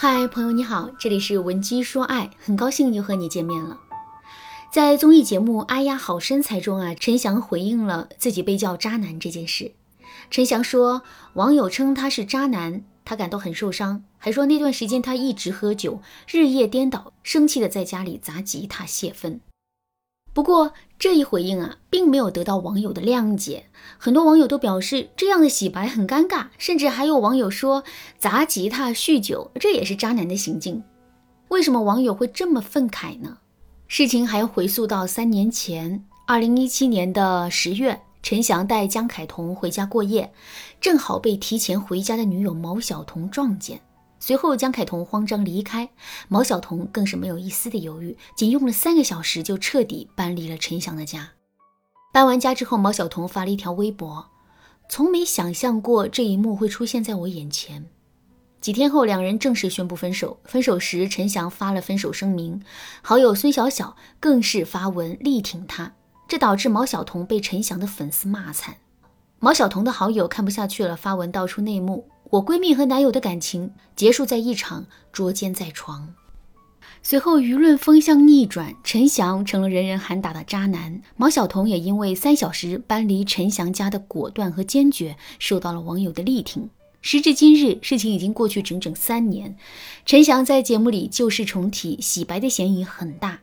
嗨，朋友你好，这里是文姬说爱，很高兴又和你见面了。在综艺节目《哎呀好身材》中啊，陈翔回应了自己被叫渣男这件事。陈翔说，网友称他是渣男，他感到很受伤，还说那段时间他一直喝酒，日夜颠倒，生气的在家里砸吉他泄愤。不过这一回应啊，并没有得到网友的谅解。很多网友都表示这样的洗白很尴尬，甚至还有网友说砸吉他、酗酒，这也是渣男的行径。为什么网友会这么愤慨呢？事情还要回溯到三年前，二零一七年的十月，陈翔带江凯彤回家过夜，正好被提前回家的女友毛晓彤撞见。随后，江凯彤慌张离开，毛晓彤更是没有一丝的犹豫，仅用了三个小时就彻底搬离了陈翔的家。搬完家之后，毛晓彤发了一条微博：“从没想象过这一幕会出现在我眼前。”几天后，两人正式宣布分手。分手时，陈翔发了分手声明，好友孙晓晓更是发文力挺他，这导致毛晓彤被陈翔的粉丝骂惨。毛晓彤的好友看不下去了，发文道出内幕。我闺蜜和男友的感情结束在一场捉奸在床，随后舆论风向逆转，陈翔成了人人喊打的渣男，毛晓彤也因为三小时搬离陈翔家的果断和坚决，受到了网友的力挺。时至今日，事情已经过去整整三年，陈翔在节目里旧事重提，洗白的嫌疑很大。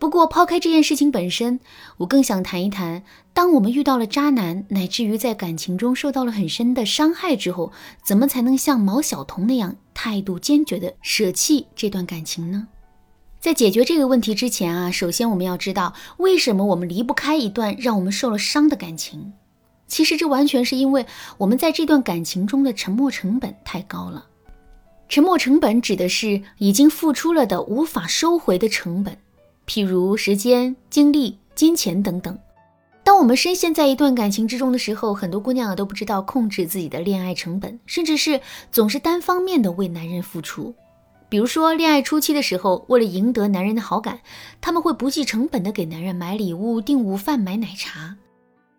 不过，抛开这件事情本身，我更想谈一谈，当我们遇到了渣男，乃至于在感情中受到了很深的伤害之后，怎么才能像毛晓彤那样态度坚决的舍弃这段感情呢？在解决这个问题之前啊，首先我们要知道，为什么我们离不开一段让我们受了伤的感情？其实这完全是因为我们在这段感情中的沉默成本太高了。沉默成本指的是已经付出了的无法收回的成本。譬如时间、精力、金钱等等。当我们深陷在一段感情之中的时候，很多姑娘啊都不知道控制自己的恋爱成本，甚至是总是单方面的为男人付出。比如说，恋爱初期的时候，为了赢得男人的好感，他们会不计成本的给男人买礼物、订午饭、买奶茶。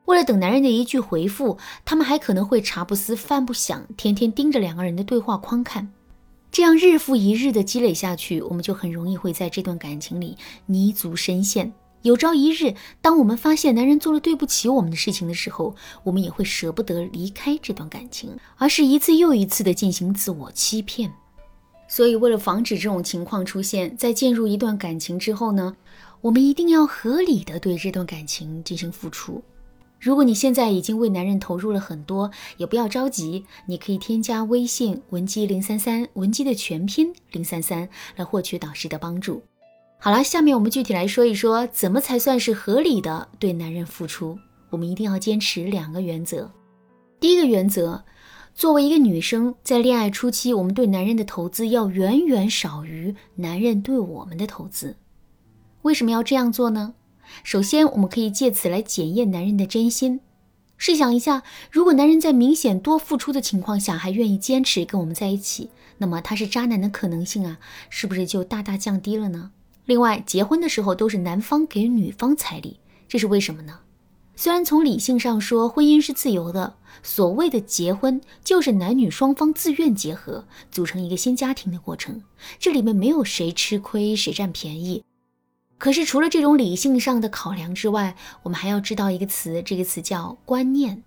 为了等男人的一句回复，他们还可能会茶不思饭不想，天天盯着两个人的对话框看。这样日复一日的积累下去，我们就很容易会在这段感情里泥足深陷。有朝一日，当我们发现男人做了对不起我们的事情的时候，我们也会舍不得离开这段感情，而是一次又一次的进行自我欺骗。所以，为了防止这种情况出现，在进入一段感情之后呢，我们一定要合理的对这段感情进行付出。如果你现在已经为男人投入了很多，也不要着急，你可以添加微信文姬零三三，文姬的全拼零三三，来获取导师的帮助。好了，下面我们具体来说一说，怎么才算是合理的对男人付出。我们一定要坚持两个原则。第一个原则，作为一个女生，在恋爱初期，我们对男人的投资要远远少于男人对我们的投资。为什么要这样做呢？首先，我们可以借此来检验男人的真心。试想一下，如果男人在明显多付出的情况下还愿意坚持跟我们在一起，那么他是渣男的可能性啊，是不是就大大降低了呢？另外，结婚的时候都是男方给女方彩礼，这是为什么呢？虽然从理性上说，婚姻是自由的，所谓的结婚就是男女双方自愿结合，组成一个新家庭的过程，这里面没有谁吃亏谁占便宜。可是，除了这种理性上的考量之外，我们还要知道一个词，这个词叫观念。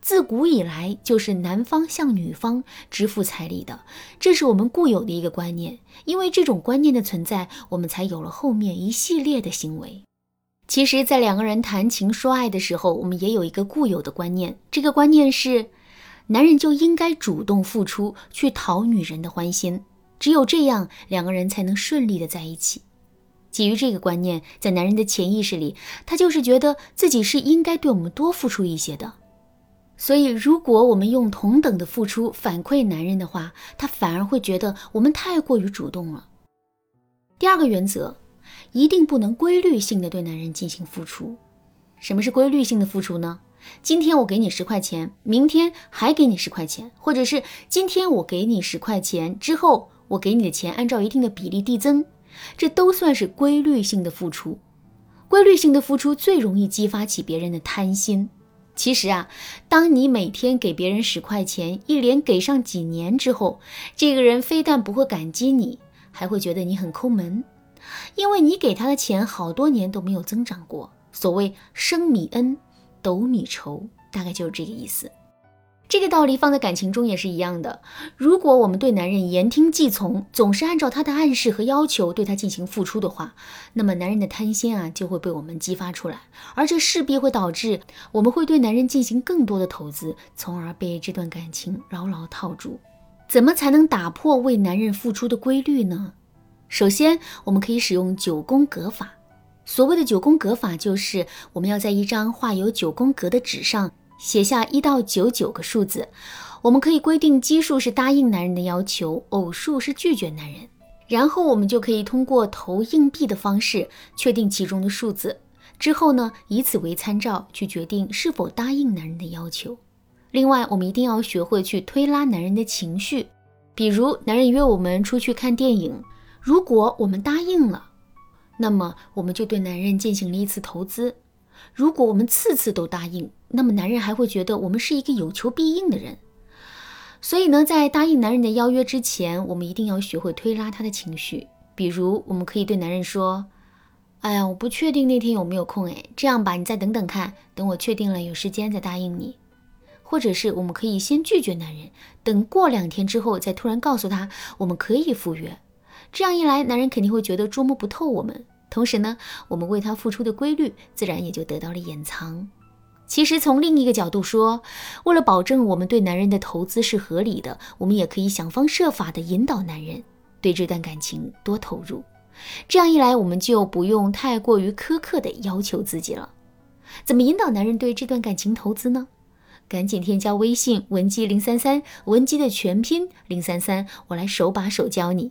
自古以来，就是男方向女方支付彩礼的，这是我们固有的一个观念。因为这种观念的存在，我们才有了后面一系列的行为。其实，在两个人谈情说爱的时候，我们也有一个固有的观念，这个观念是，男人就应该主动付出，去讨女人的欢心，只有这样，两个人才能顺利的在一起。基于这个观念，在男人的潜意识里，他就是觉得自己是应该对我们多付出一些的。所以，如果我们用同等的付出反馈男人的话，他反而会觉得我们太过于主动了。第二个原则，一定不能规律性的对男人进行付出。什么是规律性的付出呢？今天我给你十块钱，明天还给你十块钱，或者是今天我给你十块钱之后，我给你的钱按照一定的比例递增。这都算是规律性的付出，规律性的付出最容易激发起别人的贪心。其实啊，当你每天给别人十块钱，一连给上几年之后，这个人非但不会感激你，还会觉得你很抠门，因为你给他的钱好多年都没有增长过。所谓升米恩，斗米仇，大概就是这个意思。这个道理放在感情中也是一样的。如果我们对男人言听计从，总是按照他的暗示和要求对他进行付出的话，那么男人的贪心啊就会被我们激发出来，而这势必会导致我们会对男人进行更多的投资，从而被这段感情牢牢套住。怎么才能打破为男人付出的规律呢？首先，我们可以使用九宫格法。所谓的九宫格法，就是我们要在一张画有九宫格的纸上。写下一到九九个数字，我们可以规定奇数是答应男人的要求，偶数是拒绝男人。然后我们就可以通过投硬币的方式确定其中的数字。之后呢，以此为参照去决定是否答应男人的要求。另外，我们一定要学会去推拉男人的情绪。比如，男人约我们出去看电影，如果我们答应了，那么我们就对男人进行了一次投资。如果我们次次都答应，那么男人还会觉得我们是一个有求必应的人。所以呢，在答应男人的邀约之前，我们一定要学会推拉他的情绪。比如，我们可以对男人说：“哎呀，我不确定那天有没有空，哎，这样吧，你再等等看，等我确定了有时间再答应你。”或者是我们可以先拒绝男人，等过两天之后再突然告诉他我们可以赴约。这样一来，男人肯定会觉得捉摸不透我们。同时呢，我们为他付出的规律自然也就得到了掩藏。其实从另一个角度说，为了保证我们对男人的投资是合理的，我们也可以想方设法的引导男人对这段感情多投入。这样一来，我们就不用太过于苛刻的要求自己了。怎么引导男人对这段感情投资呢？赶紧添加微信文姬零三三，文姬的全拼零三三，我来手把手教你。